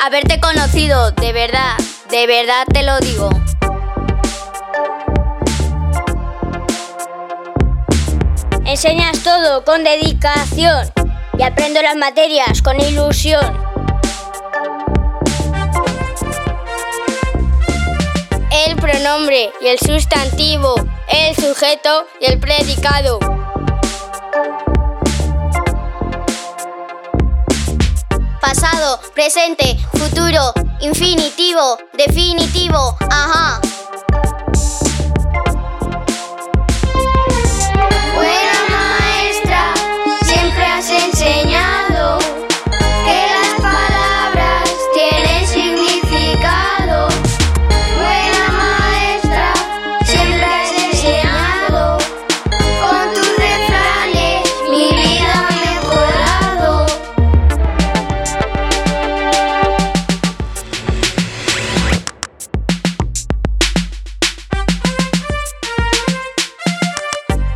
haberte conocido, de verdad, de verdad te lo digo. Enseñas todo con dedicación y aprendo las materias con ilusión. El pronombre y el sustantivo, el sujeto y el predicado. Presente, futuro, infinitivo, definitivo, ajá.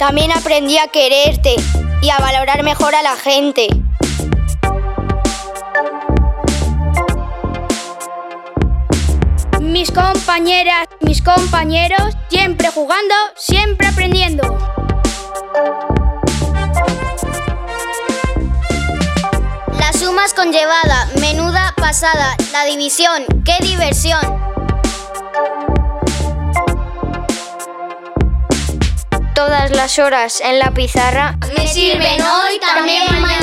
También aprendí a quererte y a valorar mejor a la gente. Mis compañeras, mis compañeros, siempre jugando, siempre aprendiendo. Las sumas conllevada, menuda pasada, la división, qué diversión. Todas las horas en la pizarra me sirven hoy, también.